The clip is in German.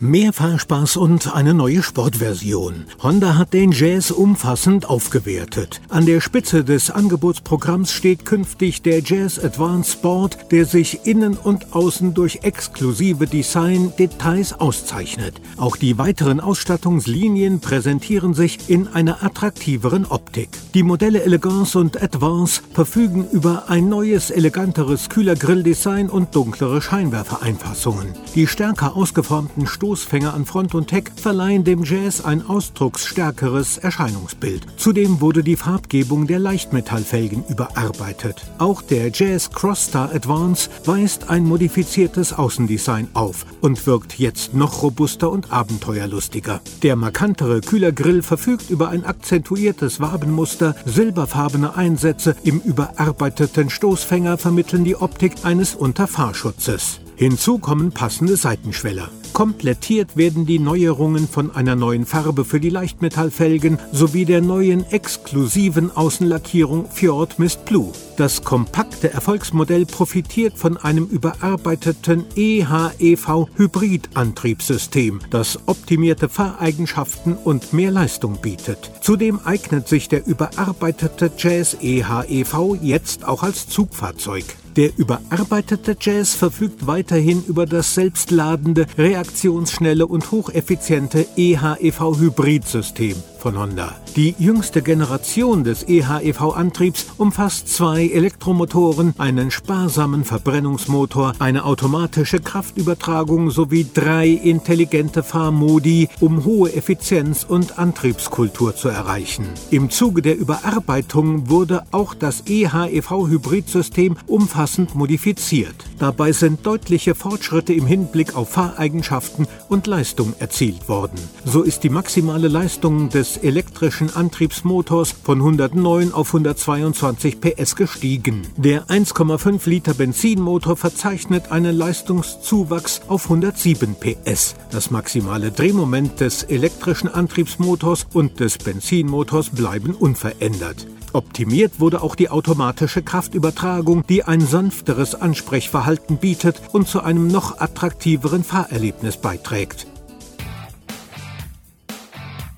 Mehr Fahrspaß und eine neue Sportversion. Honda hat den Jazz umfassend aufgewertet. An der Spitze des Angebotsprogramms steht künftig der Jazz Advanced Sport, der sich innen und außen durch exklusive Design-Details auszeichnet. Auch die weiteren Ausstattungslinien präsentieren sich in einer attraktiveren Optik. Die Modelle Elegance und Advance verfügen über ein neues, eleganteres Kühlergrilldesign und dunklere Scheinwerfereinfassungen. Die stärker ausgeformten Stoßfänger an Front und Heck verleihen dem Jazz ein ausdrucksstärkeres Erscheinungsbild. Zudem wurde die Farbgebung der Leichtmetallfelgen überarbeitet. Auch der Jazz Crossstar Advance weist ein modifiziertes Außendesign auf und wirkt jetzt noch robuster und abenteuerlustiger. Der markantere Kühlergrill verfügt über ein akzentuiertes Wabenmuster, silberfarbene Einsätze im überarbeiteten Stoßfänger vermitteln die Optik eines Unterfahrschutzes. Hinzu kommen passende Seitenschweller. Komplettiert werden die Neuerungen von einer neuen Farbe für die Leichtmetallfelgen sowie der neuen exklusiven Außenlackierung Fjord Mist Blue. Das kompakte Erfolgsmodell profitiert von einem überarbeiteten EHEV-Hybridantriebssystem, das optimierte Fahreigenschaften und mehr Leistung bietet. Zudem eignet sich der überarbeitete Jazz EHEV jetzt auch als Zugfahrzeug. Der überarbeitete Jazz verfügt weiterhin über das selbstladende, reaktionsschnelle und hocheffiziente EHEV-Hybridsystem von Honda. Die jüngste Generation des EHEV-Antriebs umfasst zwei Elektromotoren, einen sparsamen Verbrennungsmotor, eine automatische Kraftübertragung sowie drei intelligente Fahrmodi, um hohe Effizienz und Antriebskultur zu erreichen. Im Zuge der Überarbeitung wurde auch das EHEV-Hybridsystem umfassend modifiziert. Dabei sind deutliche Fortschritte im Hinblick auf Fahreigenschaften und Leistung erzielt worden. So ist die maximale Leistung des elektrischen Antriebsmotors von 109 auf 122 PS gestiegen. Der 1,5 Liter Benzinmotor verzeichnet einen Leistungszuwachs auf 107 PS. Das maximale Drehmoment des elektrischen Antriebsmotors und des Benzinmotors bleiben unverändert. Optimiert wurde auch die automatische Kraftübertragung, die ein sanfteres Ansprechverhalten bietet und zu einem noch attraktiveren Fahrerlebnis beiträgt.